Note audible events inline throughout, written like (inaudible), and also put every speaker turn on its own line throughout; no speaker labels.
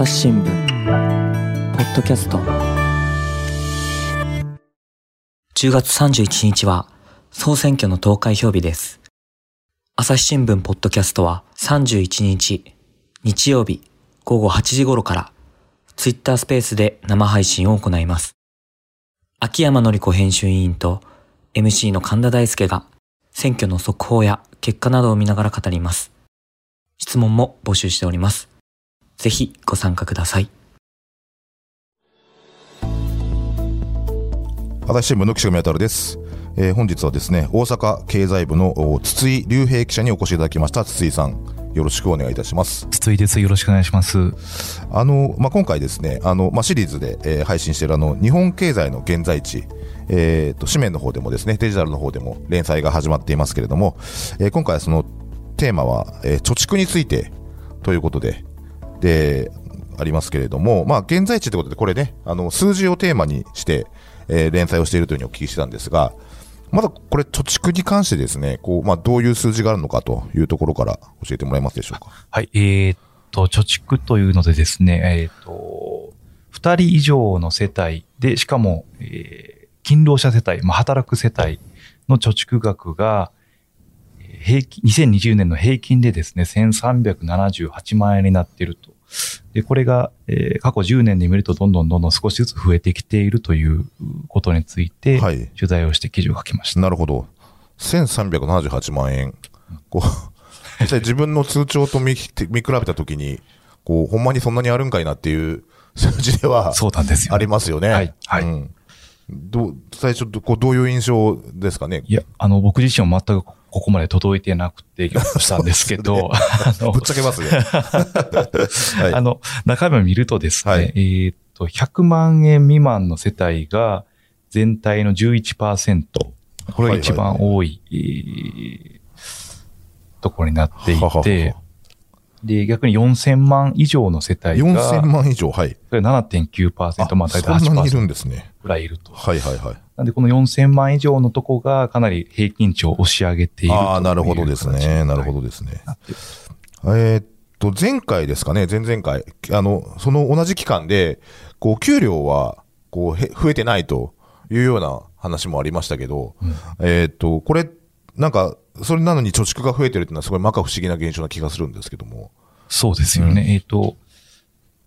朝日新聞ポッドキャスト。10月31日は総選挙の投開票日です。朝日新聞ポッドキャストは31日日曜日午後8時頃からツイッタースペースで生配信を行います。秋山紀子編集委員と MC の神田大輔が選挙の速報や結果などを見ながら語ります。質問も募集しております。ぜひご参加ください。
朝日新聞の岸上渉です。えー、本日はですね、大阪経済部の筒井隆平記者にお越しいただきました。筒井さん、よろしくお願いいたします。
筒井です。よろしくお願いします。
あの、まあ、今回ですね、あの、まあ、シリーズで、えー、配信しているあの、日本経済の現在地、えっ、ー、と、紙面の方でもですね、デジタルの方でも連載が始まっていますけれども、えー、今回はそのテーマは、えー、貯蓄についてということで、で、ありますけれども、まあ、現在地ということで、これね、あの、数字をテーマにして、えー、連載をしているというふうにお聞きしたんですが、まだこれ、貯蓄に関してですね、こう、まあ、どういう数字があるのかというところから教えてもらえますでしょうか？
はい、えー、っと、貯蓄というのでですね、えー、っと、二人以上の世帯で、しかも、えー、勤労者世帯、まあ、働く世帯の貯蓄額が、平均、2020年の平均でですね、1378万円になっていると。で、これが、えー、過去10年で見るとどんどんどんどん少しずつ増えてきているということについて、はい、取材をして記事を書きました。
なるほど。1378万円。こう、実際自分の通帳と見見比べたときに、こう、ほんまにそんなにあるんかいなっていう数字では、
そうなんですよ。
ありますよね。
はい。はい。うん
ど最初こう、どういう印象ですかね？
いや、あの、僕自身も全くここまで届いてなくて、したんですけど、(laughs)
ぶっちゃけますね。(laughs)
はい、あの、中身を見るとですね、はい、えっと、100万円未満の世帯が全体の11%、これが一番多い、ところになっていて、はははで、逆に4000万以上の世帯が。
4000万以上、はい。
それ7.9%、まあ大体8%。
そんなにいるんですね。
ぐらいいると。
はいはいはい。
なんでこの4000万以上のとこがかなり平均値を押し上げている
ああ、なるほどですね。なるほどですね。えー、っと、前回ですかね、前々回。あの、その同じ期間で、こう、給料は、こう、増えてないというような話もありましたけど、うん、えー、っと、これ、なんか、それなのに貯蓄が増えてるっていうのはすごい摩訶不思議な現象な気がするんですけども。
そうですよね。うん、えっ、と、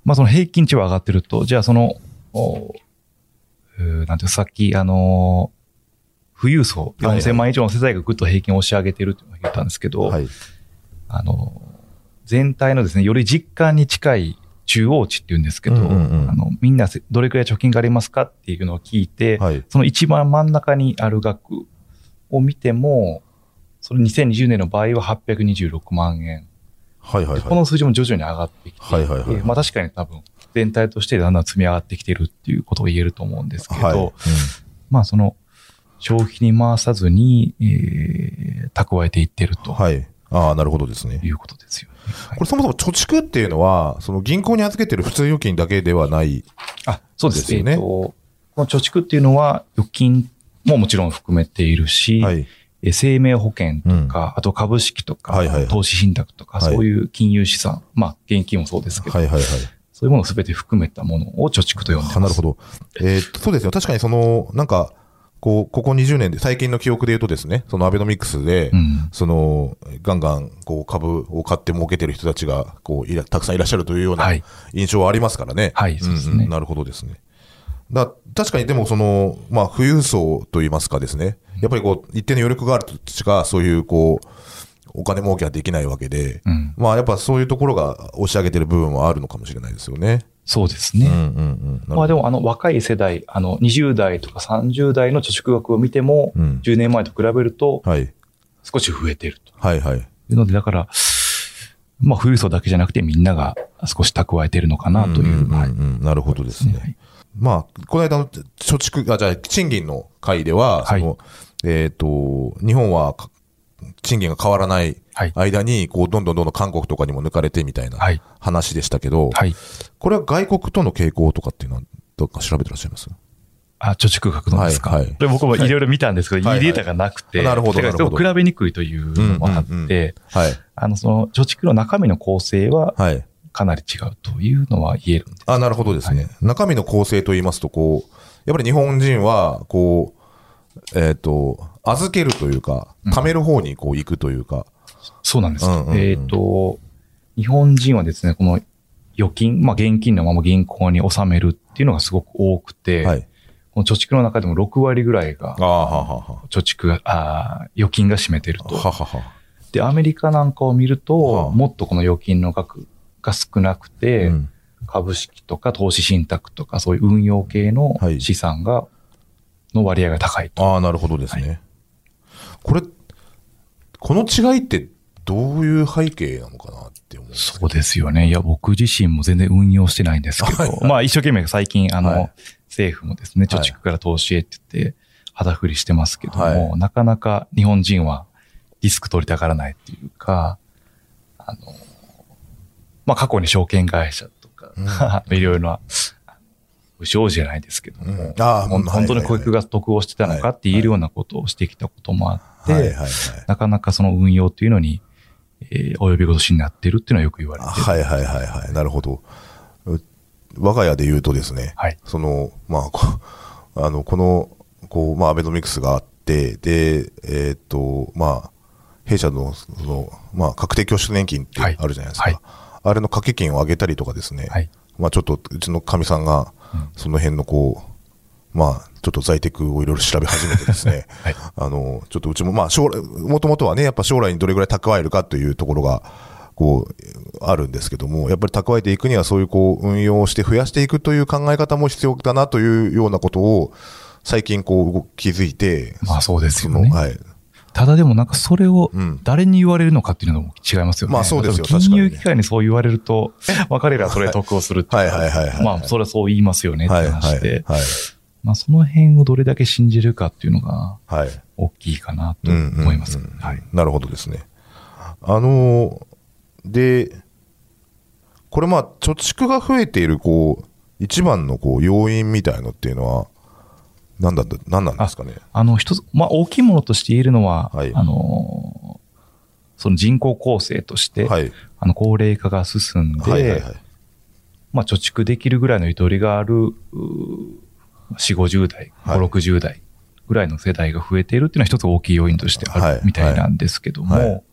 まあ、その平均値は上がってると、じゃあその、おなんてさっき、あのー、富裕層、4000万以上の世帯がぐっと平均を押し上げてるって言ったんですけど、はい、あの、全体のですね、より実感に近い中央値って言うんですけど、うんうんうん、あのみんなどれくらい貯金がありますかっていうのを聞いて、はい、その一番真ん中にある額を見ても、その2020年の場合は826万円。
はいはいはい、
この数字も徐々に上がってきて、はいはいはい、まあ確かに多分全体としてだんだん積み上がってきてるっていうことを言えると思うんですけど、はいうん、まあその消費に回さずに、えー、蓄えていってると。
はい。ああ、なるほどですね。
いうことですよね。
はい、これそもそも貯蓄っていうのは、その銀行に預けてる普通預金だけではない、
あ、そうですよね。えー、この貯蓄っていうのは預金ももちろん含めているし、はい生命保険とか、うん、あと株式とか、はいはいはい、投資信託とか、そういう金融資産、まあ、現金もそうですけど、はいはいはい、そういうものをすべて含めたものを貯蓄と呼んでます。
なるほど。えー、そうですよ。確かにその、なんか、こう、ここ20年で、最近の記憶で言うとですね、そのアベノミクスで、うん、その、ガンガン、こう、株を買って儲けてる人たちが、こう、いら、たくさんいらっしゃるというような印象はありますからね。
はい、はい、そうですね、
うん、なるほどですね。だ確かにでもその、まあ、富裕層といいますかですね、やっぱりこう、一定の余力があるとしか、そういうこう、お金儲けはできないわけで、うん、まあやっぱそういうところが押し上げてる部分はあるのかもしれないですよね。
そうですね。うんうんうん、まあでもあの若い世代、あの20代とか30代の貯蓄額を見ても、うん、10年前と比べると、少し増えていると。
はいはい。
いうので、だから、まあ富裕層だけじゃなくてみんなが少し蓄えているのかなという。
なるほどですね。はいまあ、この間の貯蓄、あ、じゃあ、賃金の会では、はい、その、えっ、ー、と、日本は賃金が変わらない間に、こう、どんどんどんどん韓国とかにも抜かれてみたいな話でしたけど、はい、これは外国との傾向とかっていうのは、どっか調べてらっしゃいます？
あ、貯蓄額のですか？はい、はい、で僕もいろいろ見たんですけど、はい、いいデータがなくて、
なるほど。だ
から比べにくいというのもあって、はい。あの、その、貯蓄の中身の構成は、はい。かなり違うというのは言えるんです。
あ、なるほどですね。中身の構成と言いますと、こう、やっぱり日本人は、こう、えっ、と、預けるというか、貯める方にこう行くというか、
そうなんです。
うんうんうん
えっ、と、日本人はですね、この預金、まあ現金のまま銀行に納めるっていうのがすごく多くて、
はい。
この貯蓄の中でも6割ぐらいが。貯蓄が、あー預金が占めてると。
ははは。
で、アメリカなんかを見ると、
はあ
もっとこの預金の額が少なくて、
うん
株式とか投資信託とかそういう運用系の
はい
資産が、の割合が高いと。
ああ、なるほどですね。これ、この違いってどういう背景なのかなって思うんですけど。
そうですよね。いや、僕自身も全然運用してないんですけど、
はいはい。
まあ一生懸命最近、あの、
はい。
政府もですね、貯
はい。
蓄から投資へって言って、肌振りしてますけども、
はい。
なかなか日本人はリスク取りたがらないっていうか、あの、まあ過去に証券会社とか、(laughs) いろいろな、不祥事じゃないですけども、
うん
本当に顧客が得をしてたのかって言えるようなことをしてきたこともあって。なかなかその運用というのに、えー、及び腰になってるっていうのはよく言われてる。
はいはいはいはい。なるほど。う我が家で言うとですね、
はい
その、まあ、こ (laughs) あの、この、こう、まあ、アベノミクスがあって、で、えーっと、まあ、弊社の、その、まあ、確定拠出年金って
はい
あるじゃないですか。
はい
あれの掛け金を上げたりとかですね、
はい
まあ、ちょっと、うちのかみさんが、その辺のこう、まあ、ちょっと在宅をいろいろ調べ始めてですね、(laughs)
はい。
あの、ちょっとうちも、まあ、将来、もともとはね、やっぱ将来にどれぐらい蓄えるかというところが、こう、あるんですけども、やっぱり蓄えていくにはそういうこう、運用をして増やしていくという考え方も必要だなというようなことを、最近こう、動気づいて、
まあそうですよね。
はい。
ただでもなんかそれを
うん
誰に言われるのかっていうのも違いますよね。
まあそうですよ
金融機関にそう言われると、まあ彼らはそれで得をするっていうか
はいはいはい
まあそれはそう言いますよねって話で、
はい。
まあその辺をどれだけ信じるかっていうのが
はい。
大きいかなと思います。
なるほどですね。あのーで、これまあ、貯蓄が増えている、こう、一番のこう、要因みたいのっていうのは、何だった、何なんですかね？
あの一つ、まあ大きいものとして言えるのは、
はい
あの、その人口構成として、
はい。
あの高齢化が進んで、
はいはいはい。
まあ、貯蓄できるぐらいのゆとりがある、うー4、50代、
はい
5、60代ぐらいの世代が増えているっていうのは一つ大きい要因としてあ
はい
るみたいなんですけども、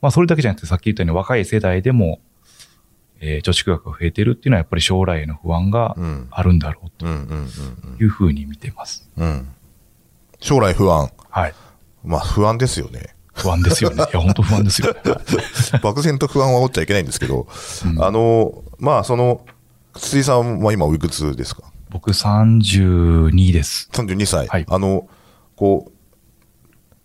まあ、それだけじゃなくてさっき言ったように若い世代でも、えー貯蓄額が増えているっていうのはやっぱり将来への不安が
うん
あるんだろうと
うんうんうん
いうふうに見てます。
うん。うん。将来不安。
はい。
まあ、不安ですよね。
不安ですよね。(laughs) いや、本当不安ですよね。(laughs)
漠然と不安は煽っちゃいけないんですけど、あの、まあ、その、筒井さんは今おいくつですか？
僕32です。
32歳、
はい
あの、こう、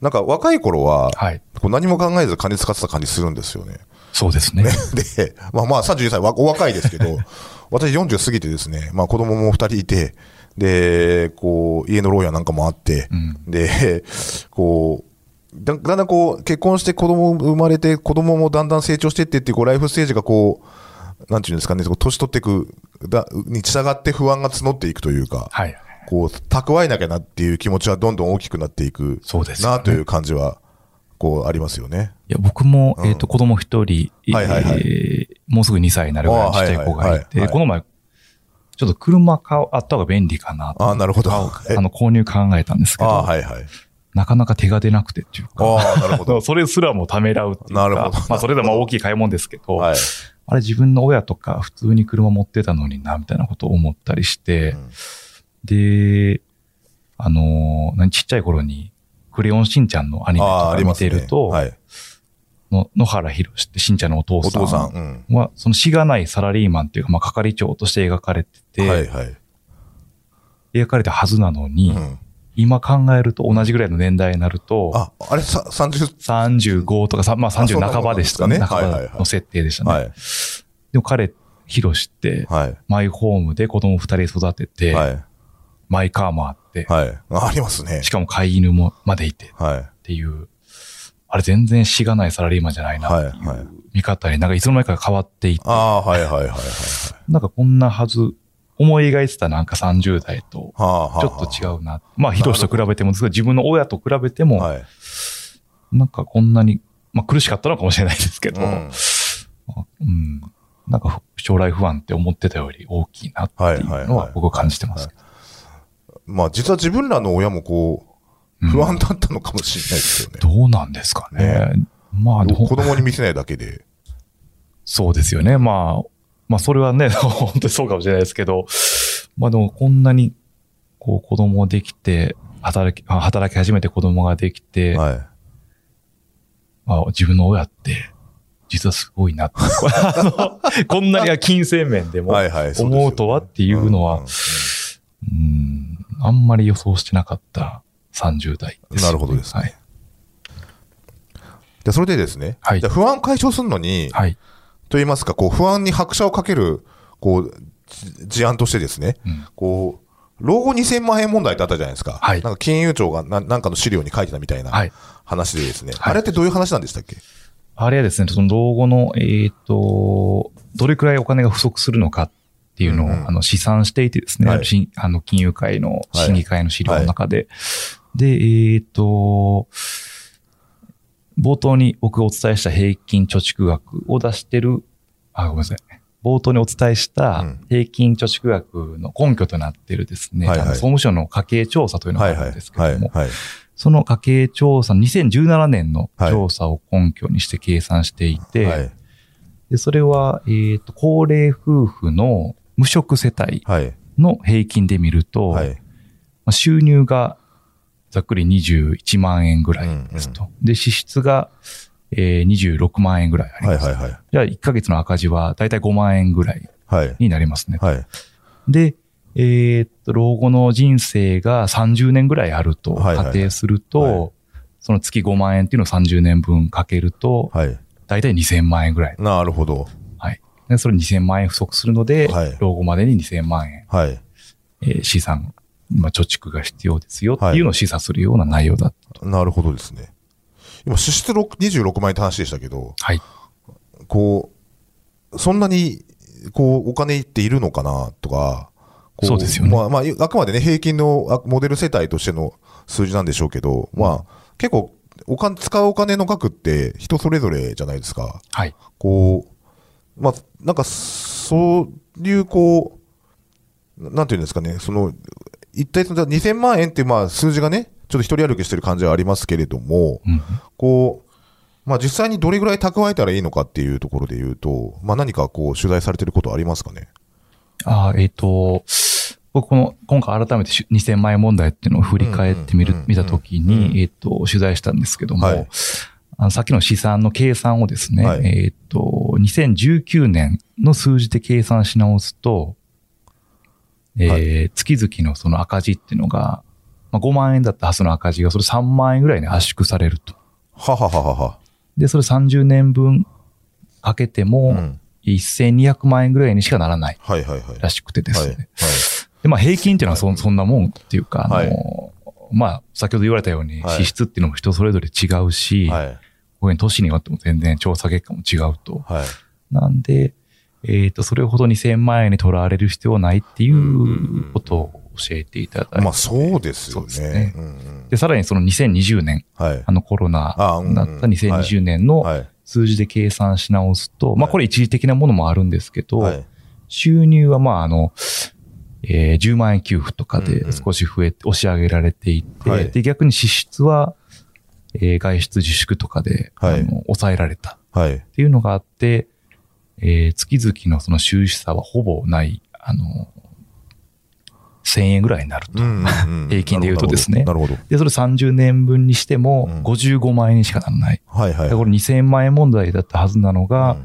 なんか若い頃は、
はい。
こう何も考えず金使ってた感じするんですよね。
そうですね。
で、まあまあ32歳、わお若いですけど、(laughs) 私40過ぎてですね、まあ子供も2人いて、で、こう、家の牢屋なんかもあって、
うん
で、こう、だだんだんこう、結婚して子供生まれて、子供もだんだん成長してってっていう、こう、ライフステージがこう、なんていうんですかね、年取っていく、だに従って不安が募っていくというか、
はい。
こう、蓄えなきゃなっていう気持ちはどんどん大きくなっていく
そうですよね
なという感じは、こう、ありますよね。
いや、僕も、
うん
えっ、と、子供一人、
はいはいはい
えーもうすぐ2歳になるぐらいのちっちゃい子がいて、この前、ちょっと車買う、あった方が便利かなと。
ああ、なるほど。
あの、購入考えたんですけど、
はいはい。
なかなか手が出なくてっていうか、
ああ、なるほど。(laughs)
それすらもためらうっていうか、
なるほど
まあ、それでも大きい買い物ですけど、
はい。
あれ自分の親とか普通に車持ってたのにな、みたいなことを思ったりして、
うん
で、あのー何ちっちゃい頃に、クレヨンしんちゃんのアニメとか見。てると、
はい。
の野原ひろしってしんちゃんのお父さん
お父さん。うん。
は、そのしがないサラリーマンっていうか、まあ、係長として描かれてて、
はいはい。
描かれたはずなのに、
うん。
今考えると同じぐらいの年代になると、
あ、あれ、さ、30、
35とかさ、まあ30半ばでしたね。
あそんなもんなんですかねはいはいはい
半ばの設定でしたね。
はい。
でも彼、ヒロシって、
はい。
マイホームで子供二人育てて、
はい。
マイカーもあって、
はい。あありますね
し。かも飼い犬もまでいてっ
はい。
ていう、あれ全然しがないサラリーマンじゃないなってい
はいはいう
見方になんかいつの間にか変わっていって、
ああ、はいはいはいはいはい。
なんかこんなはず、思い描いてたなんか30代と、
はあ、はあ。
ちょっと違うな。まあ、ヒロシと比べてもですけど、自分の親と比べても、
はい。
なんかこんなに、まあ苦しかったのかもしれないですけど、
うん。
うんなんか将来不安って思ってたより大きいなっていうのは僕は感じてます。
まあ実は自分らの親もこう、不安だったのかもしれないですよね。
どうなんですかね。まあ、
子供に見せないだけで。
そうですよね。まあ、まあそれはね、(laughs) 本当にそうかもしれないですけど、まあでもこんなに、こう子供できて、働き、働き始めて子供ができて、はい、まあ自分の親って、実はすごいなこんなに金銭面でも思うとはっていうのは、うん、あんまり予想してなかった30代
です、ね、なるほどですね。はい、でそれでですね、はい、じゃ不安解消するのに、はい、と言いますか、こう不安に拍車をかけるこう事案としてですね、うん、こう老後2000万円問題ってあったじゃないですか。はい、なんか金融庁がななんかの資料に書いてたみたいな話でですね、はい、あれってどういう話なんでしたっけ？
あれはですね、その老後の、えっ、ー、と、どれくらいお金が不足するのかっていうのを、うん、あの試算していてですね、はい、あの金融界の審議会の資料の中で。はい、で、えっ、ー、と、冒頭に僕お伝えした平均貯蓄額を出してる、あ、ごめんなさい。冒頭にお伝えした平均貯蓄額の根拠となっているですね、はいはい、総務省の家計調査というのがあるんですけれども、その家計調査、2017年の調査を根拠にして計算していて、はい、でそれは、えっ、ー、と、高齢夫婦の無職世帯の平均で見ると、はい、まあ、収入がざっくり21万円ぐらいですと。うんうん、で、支出が、えー、26万円ぐらいあります。はいはいはい、じゃあ、1ヶ月の赤字はだいたい5万円ぐらいになりますね。はい、で、えー、っと、老後の人生が30年ぐらいあると仮定すると、その月5万円っていうのを30年分かけると、はい、だいたい2000万円ぐらい。
なるほど。
はい。でそれ2000万円不足するので、はい、老後までに2000万円。はい。えー、資産、まあ、貯蓄が必要ですよっていうのを示唆するような内容だった、
はい、なるほどですね。今、支出26万円って話でしたけど、はい。こう、そんなに、こう、お金っているのかなとか、
そうですよね。
まあ、まあ、あくまでね、平均のモデル世帯としての数字なんでしょうけど、まあ、結構、お金、使うお金の額って人それぞれじゃないですか。はい。こう、まあ、なんか、そういう、こう、なんていうんですかね、その、一体その2000万円ってまあ数字がね、ちょっと一人歩きしてる感じはありますけれども、うん、こう、まあ実際にどれぐらい蓄えたらいいのかっていうところで言うと、まあ何かこう取材されてることありますかね？
あえっ、ー、と、僕この、今回改めて2000万円問題っていうのを振り返ってみる、見たときに、えっ、ー、と、取材したんですけども、はい、あのさっきの試算の計算をですね、はい、えっ、ー、と、2019年の数字で計算し直すと、えー、はい、月々のその赤字っていうのが、まあ、5万円だったはずの赤字がそれ3万円ぐらいに圧縮されると。
ははははは。
で、それ30年分かけても、うん。1200万円ぐらいにしかならない。らしくてですね。はいはい。はい、で、まあ平均っていうのはそそんなもんっていうか、あの、まあ先ほど言われたように支出っていうのも人それぞれ違うし、はい、こう年によっても全然調査結果も違うと。はい、なんで、えっ、ー、と、それほど2000万円にとらわれる必要はないっていうことを教えていただいて。
まあそうですよね。でね、
うんうん、で、さらにその2020年、はい、あのコロナだった2020年の、はい。数字で計算し直すと、まあこれ一時的なものもあるんですけど、はい、収入はまああの、えー、10万円給付とかで少し増えて、押し上げられていて、はい、で、逆に支出は、えー、外出自粛とかで、はい、あの抑えられたっていうのがあって、えー、月々のその収支差はほぼない、あの、1000円ぐらいになると。(laughs) 平均で言うとですね。なるほど。で、それ30年分にしても55万円にしかならない。はいはい。これ2000万円問題だったはずなのが、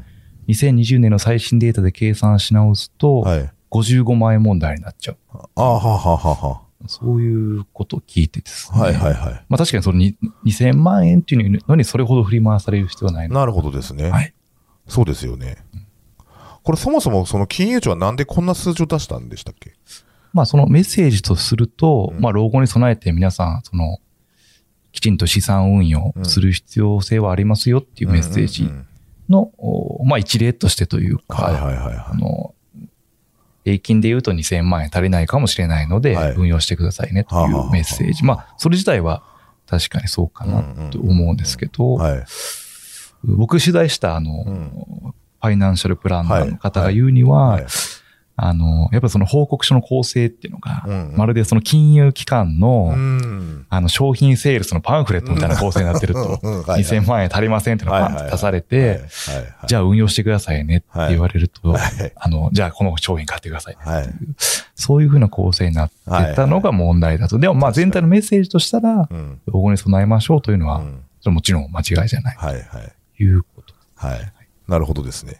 2020年の最新データで計算し直すと、55万円問題になっちゃう。
ああ、はははは。
そういうことを聞いてですね。はいはいはい。まあ確かにその2000万円っていうのにそれほど振り回される必要はない
なるほどですね。はい。そうですよね。これそもそもその金融庁はなんでこんな数字を出したんでしたっけ？
まあそのメッセージとすると、うん、まあ老後に備えて皆さん、その、きちんと資産運用する必要性はありますよっていうメッセージの、まあ一例としてというか、はいはいはい、あの、平均で言うと2000万円足りないかもしれないので、運用してくださいねというメッセージ。まあ、それ自体は確かにそうかなと思うんですけど、僕取材したあの、ファイナンシャルプランナーの方が言うには、
はい
あの、やっぱりその報告書の構成っていうのが、
うんうん
まるでその金融機関の、
うん。
あの、商品セールスのパンフレットみたいな構成になってると、(laughs)
うんうんはいはい
2000万円足りませんっていうのがパンと出され
はい
て、
はい
じゃあ運用してくださいねって言われると、
はい
あの、じゃあこの商品買ってくださいね
はい。
そういうふうな構成になってたのが問題だと。でもまあ全体のメッセージとしたら、
うん。
老後に備えましょうというのは、
うん
それもちろん間違いじゃない
はいはい。
ということ。
はい。なるほどですね。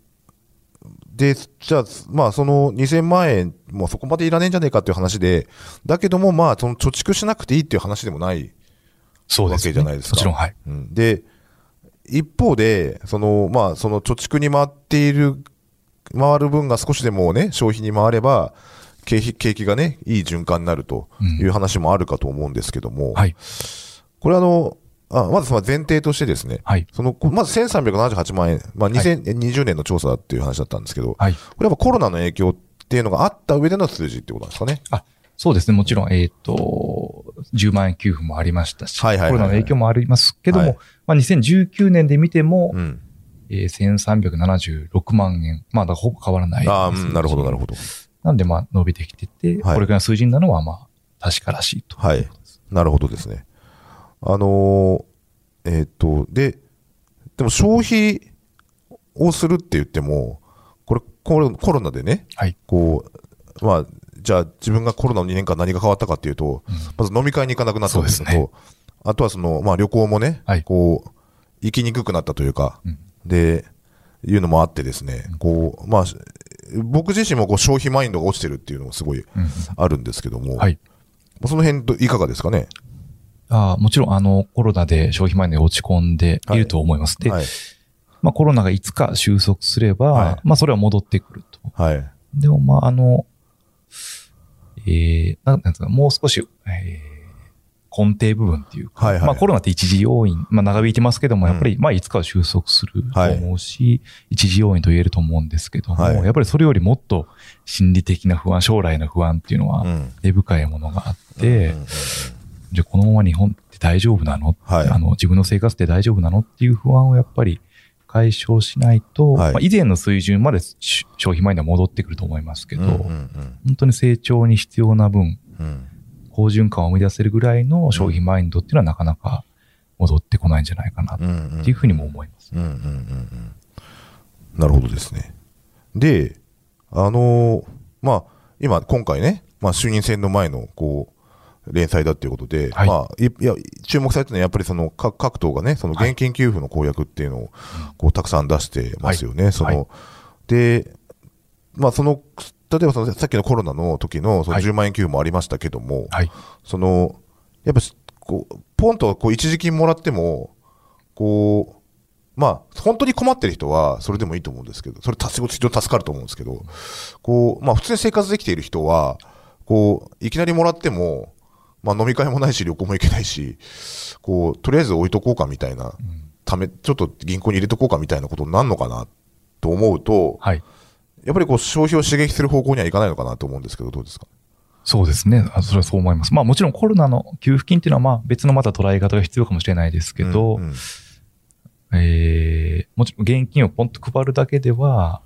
で、じゃあ、まあ、その2000万円、もうそこまでいらねえんじゃねえかっていう話で、だけども、まあ、その貯蓄しなくていいっていう話でもない
そうです、
わけじゃないですか。
もちろん、はい。
うん。で、一方で、その、まあ、その貯蓄に回っている、回る分が少しでもね、消費に回れば、景気景気がね、いい循環になるという話もあるかと思うんですけども、
はい。
これあの、あまずその前提としてですね、
はい。
その、こまず1378万円、まあ、2020年の調査だっていう話だったんですけど、
はい。
これやっぱコロナの影響っていうのがあった上での数字ってことなんですかね？
あ、そうですね。もちろん、えっ、と、10万円給付もありましたし、
はいはいはいはい
コロナの影響もありますけども、
はい
まあ、2019年で見ても、
うん。
えー1376万円。まあ、だほぼ変わらない。
ああ、うん、なるほど、なるほど。
なんで、まあ、伸びてきてて、
はい
これぐらいの数字なのは、まあ、確からしいと。
はい。なるほどですね。あのーえーっと、で、でも消費をするって言っても、これコロコロナでね、
はい。
こう、まあ、じゃあ自分がコロナの2年間何が変わったかっていうと、まず飲み会に行かなくなったんですけど、あとはその、まあ旅行もね、
はい
こう、行きにくくなったというか、
うん
で、いうのもあってですね、こう、まあ、僕自身もこう消費マインドが落ちてるっていうのもすごい
うん
あるんですけども、
はい。
その辺どいかがですかね？
あもちろん、あの、コロナで消費マインドが落ち込んでいると思います。で、
はい。
まあ、コロナがいつか収束すれば、
はい
まあ、それは戻ってくると。
はい。
でも、まあ、あの、えー、なんですか、もう少し、えー根底部分っていうか、
はいはい
まあコロナって一時要因、まあ長引いてますけども、やっぱり、まあいつかは収束すると思うし、一時要因と言えると思うんですけども、
はい
やっぱりそれよりもっと心理的な不安、将来の不安っていうのは
うん
根深いものがあって、
うんうん
じゃあこのまま日本って大丈夫なの、
はい。
あの自分の生活って大丈夫なのっていう不安をやっぱり解消しないと、
はい。
まあ、以前の水準までし消費マインドは戻ってくると思いますけど、
うんうん
本当に成長に必要な分、
うん。うん
好循環を生み出せるぐらいの消費マインドっていうのはなかなか戻ってこないんじゃないかな
うんうん
っていうふうにも思います。
うんうんうん。うんなるほどですね。で、あのーまあ、今、今回ね、まあ、衆院選の前の、こう、連載だっていうことで、
はい
まあ、いいや、注目されてるのはやっぱりその各各党がね、その現金給付の公約っていうのを、こう、たくさん出してますよね。その、
はい
で、まあ、その、例えばそのさっきのコロナの時のその
はい
10万円給付もありましたけども、
はい。
その、やっぱし、こう、ポンとこう一時金もらっても、こう、まあ、本当に困ってる人は、それでもいいと思うんですけど、それ、非常に助かると思うんですけど、こう、まあ、普通に生活できている人は、こう、いきなりもらっても、まあ、飲み会もないし、旅行も行けないし、こう、とりあえず置いとこうかみたいな、ため、ちょっと銀行に入れとこうかみたいなことになるのかな、と思うと、
はい。
やっぱりこう、消費を刺激する方向にはいかないのかなと思うんですけど、どうですか？
そうですね。あそれはそう思います。まあもちろんコロナの給付金っていうのはまあ別のまた捉え方が必要かもしれないですけど、
うんうん
えー、もちろん現金をポンと配るだけでは、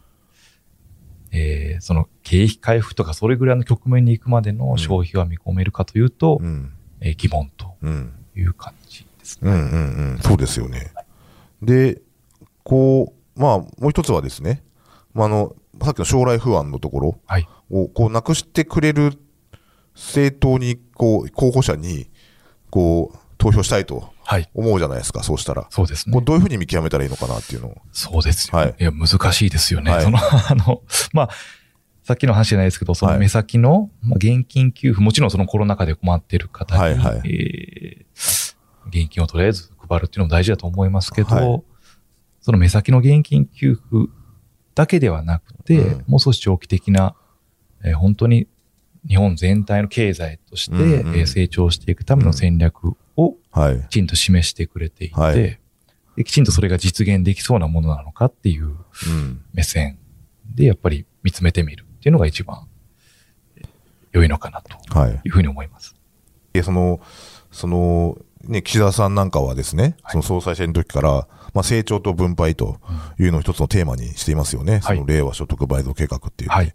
えー、その経費回復とかそれぐらいの局面に行くまでの消費は見込めるかというと、
うん。
えー疑問と
うん。
いう感じですね。
うんうんうん、そうですよね。で、こう、まあ、もう一つはですね、まあ、あの、さっきの将来不安のところ
はい。
を、こう、なくしてくれる政党に、こう、候補者に、こう、投票したいと
はい。
思うじゃないですか、そうしたら。
そうですね。
どういうふうに見極めたらいいのかなっていうのを。
そうですよ、
はい
い。や、難しいですよね。
はい
その、(laughs) あの、まあ、さっきの話じゃないですけど、その目先の、まあ、現金給付、もちろんそのコロナ禍で困ってる方に、
はいはい
えー現金をとりあえず配るっていうのも大事だと思いますけど、
はい
その目先の現金給付だけではなくて、
うん
もう少し長期的な、えー本当に日本全体の経済として、えー成長していくための戦略を
はい。
きちんと示してくれていて、
はい
できちんとそれが実現できそうなものなのかっていう
うん。
目線でやっぱり見つめてみるっていうのが一番えー良いのかなと
はい。
いうふうに思います。
で、その、その、ね、岸田さんなんかはですね、その総裁選の時から、まあ、成長と分配というのを一つのテーマにしていますよね。
はい
その令和所得倍増計画っていう、
はい。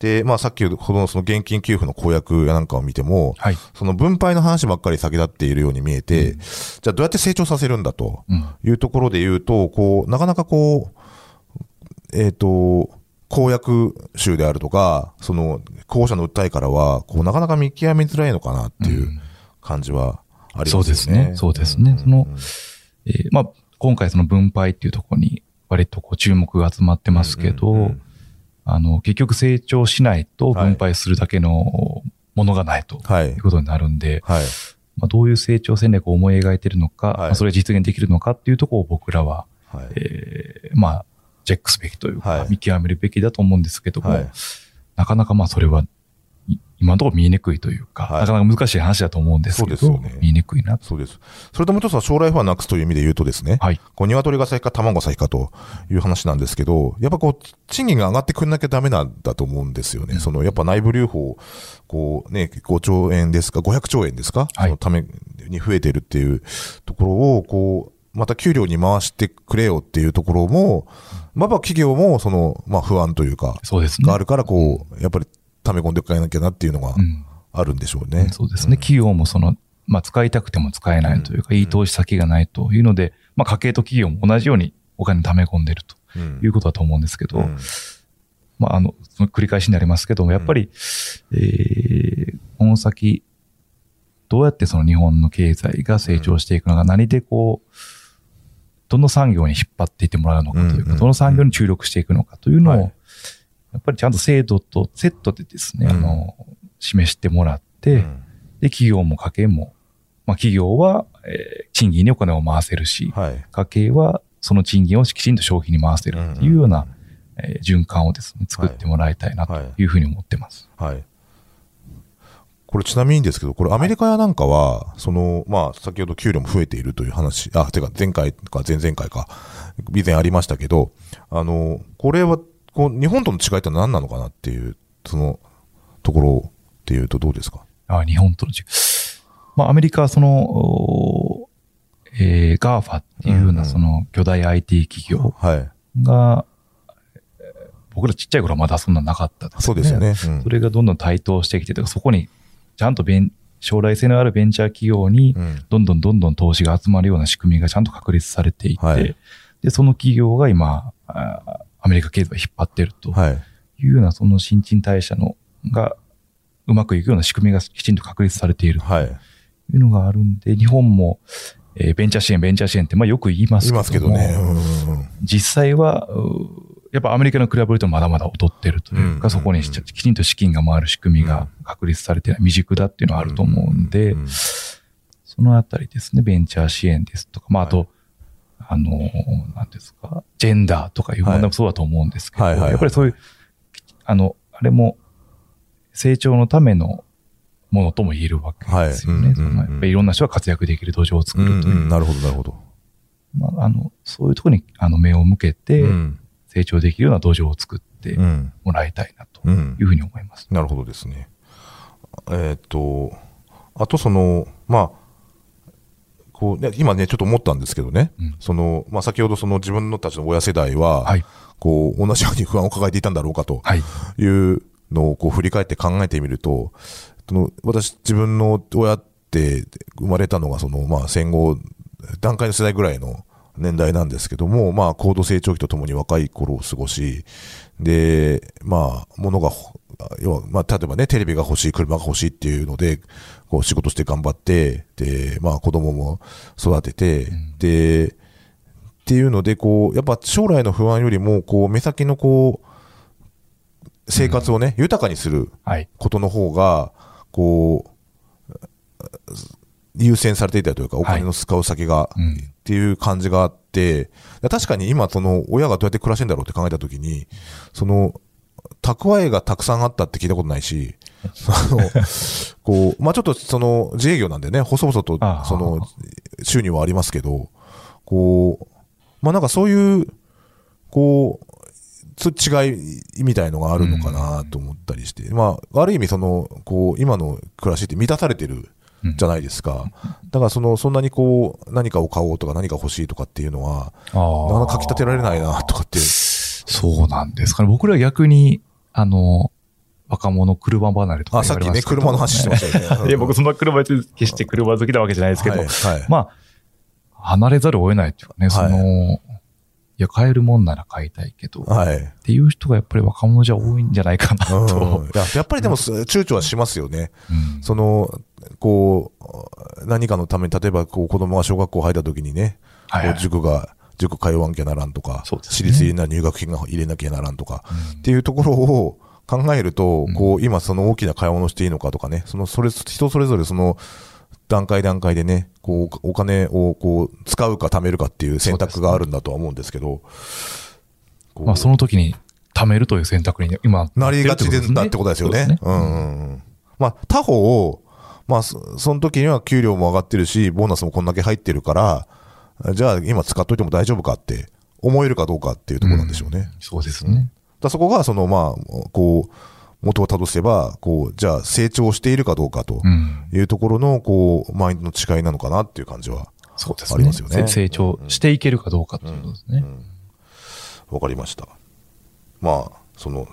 で、まあ、さっきほどのその現金給付の公約やなんかを見ても、
はい。
その分配の話ばっかり先立っているように見えて、じゃあどうやって成長させるんだと
うん。
いうところで言うと、こう、なかなかこう、えっ、と、公約集であるとか、その、候補者の訴えからは、こう、なかなか見極めづらいのかなっていううん感じはありますよね。
そうですねそうですね
ん
そのえーまあ、今回その分配っていうところに割とこう注目が集まってますけど、
うんうんうん
あの、結局成長しないと分配するだけのものがないと
はい
いう。ことになるんで、
はい。
まあ、どういう成長戦略を思い描いているのか、
はい
まあそれが実現できるのかっていうところを僕らは、
はい。
えーまあ、チェックすべきというか、
はい
見極めるべきだと思うんですけども、
はい
なかなかまあそれはい今のところ見えにくいというか、
はい
なかなか難しい話だと思うんですけど、
そうですよね
見えにくいなと。
そうです。それともう一つは将来不安なくすという意味で言うとですね、
はい。
こう鶏が先か卵が先かという話なんですけど、やっぱこう、賃金が上がってくんなきゃダメなんだと思うんですよね。その、やっぱ内部留保、こうね、5兆円ですか、500兆円ですか、
はい
そのために増えてるっていうところを、こう、また給料に回してくれよっていうところも、まあ、企業も、その、まあ、不安というか、
そうですね。
があるから、こう、やっぱり溜め込んでいかなきゃなっていうのが
うん。
あるんでしょうね。
そうですね。企業もその、まあ、使いたくても使えないというか、
うん。
いい投資先がないというので、まあ、家計と企業も同じようにお金貯め込んでると
うん。
いうことだと思うんですけど、
うん。
まあ、あの、その繰り返しになりますけども、やっぱり、えーこの先、どうやってその日本の経済が成長していくのか、何でこう、どの産業に引っ張っていってもらうのかというか、
うんうん。
どの産業に注力していくのかというのを、
はい
やっぱりちゃんと制度とセットでですね、
うん
あの、示してもらって、
うん
で、企業も家計も、まあ企業は、えー賃金にお金を回せるし、
はい。
家計はその賃金をきちんと消費に回せるっていうような、えー循環をですね、作ってもらいたいなというふうに思ってます。
はい。これちなみにですけど、これアメリカやなんかは、その、まあ、先ほど給料も増えているという話、あ、てか前回か前々回か、以前ありましたけど、あの、これは、こう、日本との違いって何なのかなっていう、その、ところっていうとどうですか？
あ日本との違い。まあ、アメリカはその、おえー、GAFA っていうよう
うんう
なんその巨大 IT 企業
はい。
が、えー僕らちっちゃい頃はまだそんななかったですね。
そうですよ。ね。うん
それがどんどん台頭してきて、そこにちゃんとベン将来性のあるベンチャー企業に
うん
どんどんどんどん投資が集まるような仕組みがちゃんと確立されていて、
はい
で、その企業が今、あアメリカ経済を引っ張ってると。
はい。
いうような、その新陳代謝のがうまくいくような仕組みがきちんと確立されていると。
はい。
いうのがあるんで、日本も、えーベンチャー支援、ベンチャー支援ってまあよく言いますけど
ますけどね。
実際は、うやっぱアメリカの比べるとまだまだ劣ってるというか、
うん
そこにしきちんと資金が回る仕組みが確立されてない、未熟だっていうのはあると思うんで、
うん。
そのあたりですね、ベンチャー支援ですとか、まあ、あと、あのー、なんですか、ジェンダーとかいう問題もそうだと思うんですけど、
はいはいはい
やっぱりそういう、あの、あれも、成長のためのものとも言えるわけですよね。
はい
ろんな人が活躍できる土壌を作
うん
るという。
うんなるほど、なるほど。
まあ、あの、そういうところにあの目を向けて、
うん
成長できるような土壌を作って
うん。
もらいたいなと
うん
いうふうに思います。
なるほどですね。えーっと、あとその、まあ、こうね、今ね、ちょっと思ったんですけどね、
うん
その、まあ、先ほどその自分のたちの親世代は、
はい。
こう、同じように不安を抱えていたんだろうかと
はい。
いうのをこう振り返って考えてみると、その私、自分の親って生まれたのがその、まあ、戦後、段階の世代ぐらいの年代なんですけども、まあ、高度成長期とともに若い頃を過ごし、で、まあ、物がほ、要は、まあ、例えばね、テレビが欲しい、車が欲しいっていうので、こう、仕事して頑張って、で、まあ、子供も育てて、で、っていうので、こう、やっぱ将来の不安よりも、こう、目先のこう、生活をね、豊かにする
はい。
ことの方が、こう、優先されていたというか、お金の使う先が、
うん。
っていう感じがあっって、確かに今その親がどうやって暮らしてんだろうって考えたときに、その、蓄えがたくさんあったって聞いたことないし、(laughs) あの、こう、まあ、ちょっとその自営業なんでね、細々とその収入はありますけど、こう、まあ、なんかそういう、こう、つ違いみたいのがあるのかなと思ったりして、まあ、ある意味その、こう、今の暮らしって満たされてるじゃないですか。だからその、そんなにこう、何かを買おうとか何か欲しいとかっていうのは、なかなかかき立てられないなとかって。
そうなんですかね。僕ら逆に、あの、若者車離れとか
あ、さっきね、(laughs) 車の話してましたよね。
いや、僕そんな車で決して車好きなわけじゃないですけど、
はいはい
まあ、離れざるを得ないっていうかね、その、
はい
い、や、買えるもんなら買いたいけど、
はい。
っていう人がやっぱり若者じゃ多いんじゃないかな
うん
と。
いややっぱりでも、躊躇はしますよね。
うん
その、こう、何かのために、例えば、こう、子供が小学校入った時にね、
はいはい
塾が、塾通わんきゃならんとか、私立入れな入学金が入れなきゃならんとか、っていうところを考えると、こう、今その大きな買い物していいのかとかね、その、それ、人それぞれその、段階段階でね、こう、お金をこう、使うか貯めるかっていう選択があるんだとは思うんですけど、こう
まあ、その時に貯めるという選択にね今、
なりがちでだってことですよね。
そううん
うんうん。まあ、他方、まあ、そその時には給料も上がってるし、ボーナスもこんだけ入ってるから、じゃあ今使っといても大丈夫かって思えるかどうかっていうところなんでしょうね。
そうですね。
だそこが、その、まあ、こう、元をたどせば、こう、じゃあ成長しているかどうかと
うん。
いうところの、こう、マインドの違いなのかなっていう感じは。ありますよね
せ成長していけるかどうかということですね。
わかりました。まあ、その、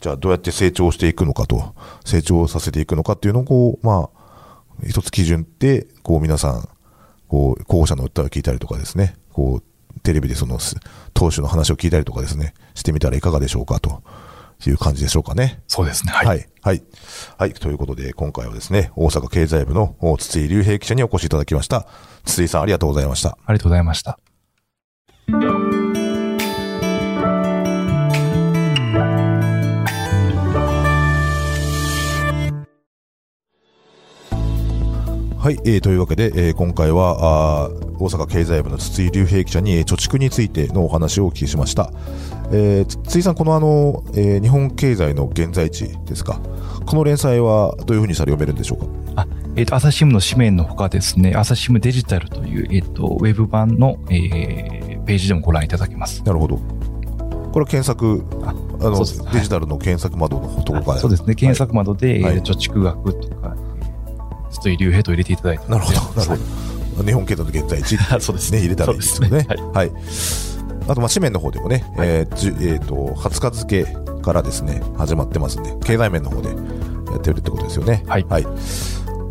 じゃあどうやって成長していくのかと、成長させていくのかっていうのを、こう、まあ、一つ基準って、こう皆さん、こう、候補者の訴えを聞いたりとかですね、こう、テレビでその、す党首の話を聞いたりとかですね、してみたらいかがでしょうかという感じでしょうかね。
そうですね。は。
はいい。はい。はい。ということで、今回はですね、大阪経済部のお筒井隆平記者にお越しいただきました。筒井さん、ありがとうございました。
ありがとうございました。
はい、えーというわけで、えー今回はあー大阪経済部の筒井隆平記者に、えー貯蓄についてのお話をお聞きしました。えーつ筒井さん、このあの、えー日本経済の現在地ですか、この連載はどういうふうにしたら読めるんでしょうか？
あ、えっ、と、朝日新聞の紙面のほかですね、朝日新聞デジタルという、えっ、と、ウェブ版の、えーページでもご覧いただけます。
なるほど。これは検索、
あ
あのデジタルの検索窓のところから。
そうですね、検索窓で、
はい
えー貯蓄額とか、筒井隆平と入れていただいて。
なるほど、なるほど。日本経済の現在地。
そうです
ね、入れたらいいですよね。はい。あと、まあ、紙面の方でもね、えーじゅえーと、20日付からですね、始まってますんで、経済面の方でやってるってことですよね。
はい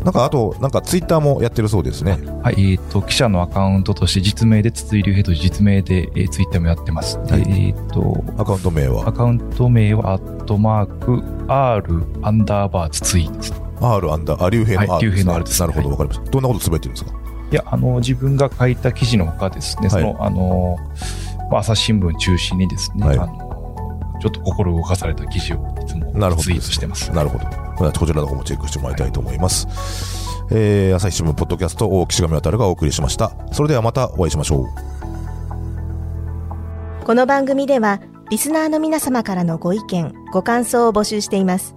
なんか、あと、なんか、ツイッターもやってるそうですね。
はい、えっ、と、記者のアカウントとして実名で筒井隆平と実名で、えー、ツイッターもやってます。で
はい
えっ、と、
アカウント名
ア
は、
カウント名は、アットマーク、R アンダーバー筒井です。
R アンダー、あ、竜兵の R
はい
です、ね。
竜兵の R です
なるほど、わかりました。どんなことつぶやいてるんですか？
いや、あの、自分が書いた記事のほかですね、
はい
その、あの、まあ、朝日新聞中心にですね、
はい
あの、ちょっと心動かされた記事をいつも
なるほど
ツイートしてます。
なるほど。まあこちらの方もチェックしてもらいたいと思います。えー、朝日新聞ポッドキャスト、大岸上渡がお送りしました。それではまたお会いしましょう。
この番組ではリスナーの皆様からのご意見ご感想を募集しています